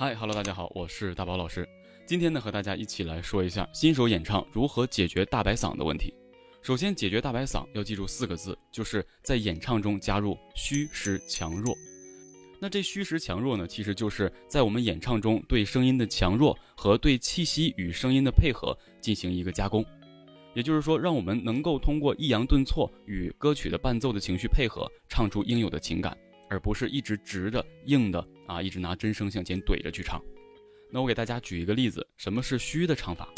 嗨，Hello，大家好，我是大宝老师。今天呢，和大家一起来说一下新手演唱如何解决大白嗓的问题。首先，解决大白嗓要记住四个字，就是在演唱中加入虚实强弱。那这虚实强弱呢，其实就是在我们演唱中对声音的强弱和对气息与声音的配合进行一个加工。也就是说，让我们能够通过抑扬顿挫与歌曲的伴奏的情绪配合，唱出应有的情感。而不是一直直的硬的啊，一直拿真声向前怼着去唱。那我给大家举一个例子，什么是虚的唱法？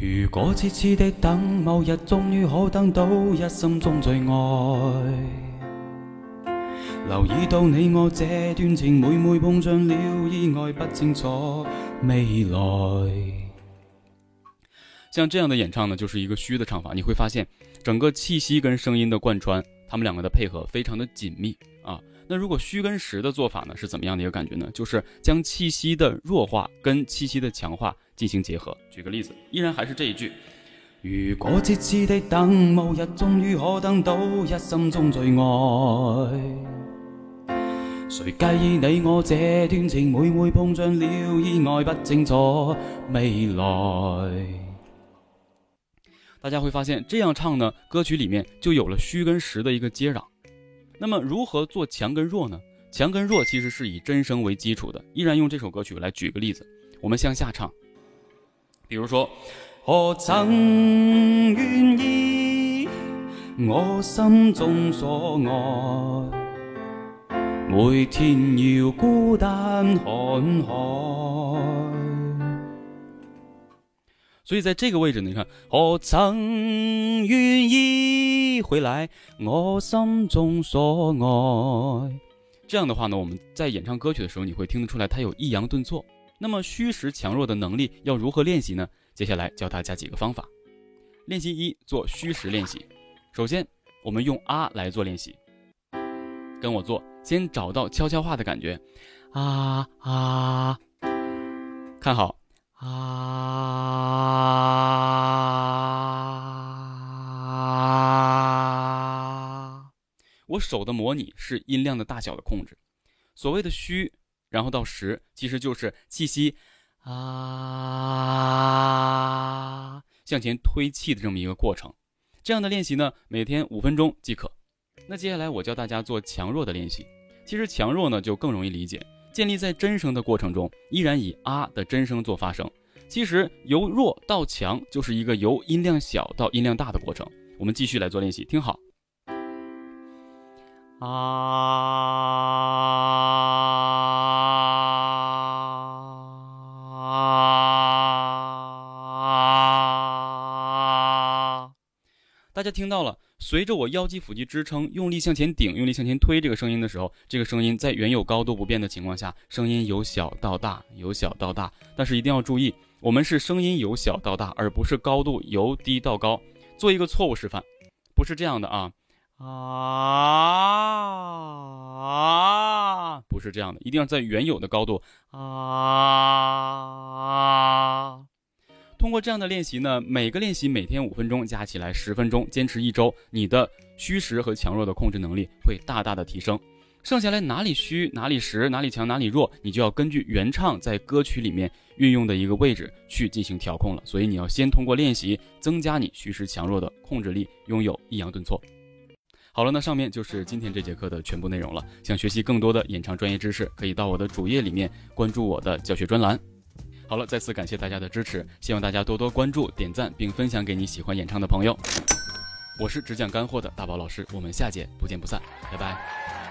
如果痴痴的等某日，终于可等到一生中最爱，留意到你我这段情，每每碰上了意外，不清楚未来。像这样的演唱呢，就是一个虚的唱法。你会发现，整个气息跟声音的贯穿，他们两个的配合非常的紧密啊。那如果虚跟实的做法呢，是怎么样的一个感觉呢？就是将气息的弱化跟气息的强化进行结合。举个例子，依然还是这一句：如果痴痴的等，某日终于可等到一生中最爱，谁介意你我这段情？每每碰上了意外，不清楚未来。大家会发现，这样唱呢，歌曲里面就有了虚跟实的一个接壤。那么，如何做强跟弱呢？强跟弱其实是以真声为基础的。依然用这首歌曲来举个例子，我们向下唱。比如说，何曾愿意我心中所爱，每天要孤单看海。所以在这个位置，你看，何曾愿意回来我心中所爱？这样的话呢，我们在演唱歌曲的时候，你会听得出来它有抑扬顿挫。那么虚实强弱的能力要如何练习呢？接下来教大家几个方法。练习一，做虚实练习。首先，我们用啊来做练习，跟我做，先找到悄悄话的感觉，啊啊，看好。啊！我手的模拟是音量的大小的控制。所谓的虚，然后到实，其实就是气息啊向前推气的这么一个过程。这样的练习呢，每天五分钟即可。那接下来我教大家做强弱的练习。其实强弱呢就更容易理解。建立在真声的过程中，依然以啊的真声做发声。其实由弱到强，就是一个由音量小到音量大的过程。我们继续来做练习，听好。啊！大家听到了。随着我腰肌腹肌支撑，用力向前顶，用力向前推这个声音的时候，这个声音在原有高度不变的情况下，声音由小到大，由小到大。但是一定要注意，我们是声音由小到大，而不是高度由低到高。做一个错误示范，不是这样的啊啊，不是这样的，一定要在原有的高度啊。通过这样的练习呢，每个练习每天五分钟，加起来十分钟，坚持一周，你的虚实和强弱的控制能力会大大的提升。剩下来哪里虚哪里实哪里强哪里弱，你就要根据原唱在歌曲里面运用的一个位置去进行调控了。所以你要先通过练习增加你虚实强弱的控制力，拥有抑扬顿挫。好了，那上面就是今天这节课的全部内容了。想学习更多的演唱专业知识，可以到我的主页里面关注我的教学专栏。好了，再次感谢大家的支持，希望大家多多关注、点赞并分享给你喜欢演唱的朋友。我是只讲干货的大宝老师，我们下节不见不散，拜拜。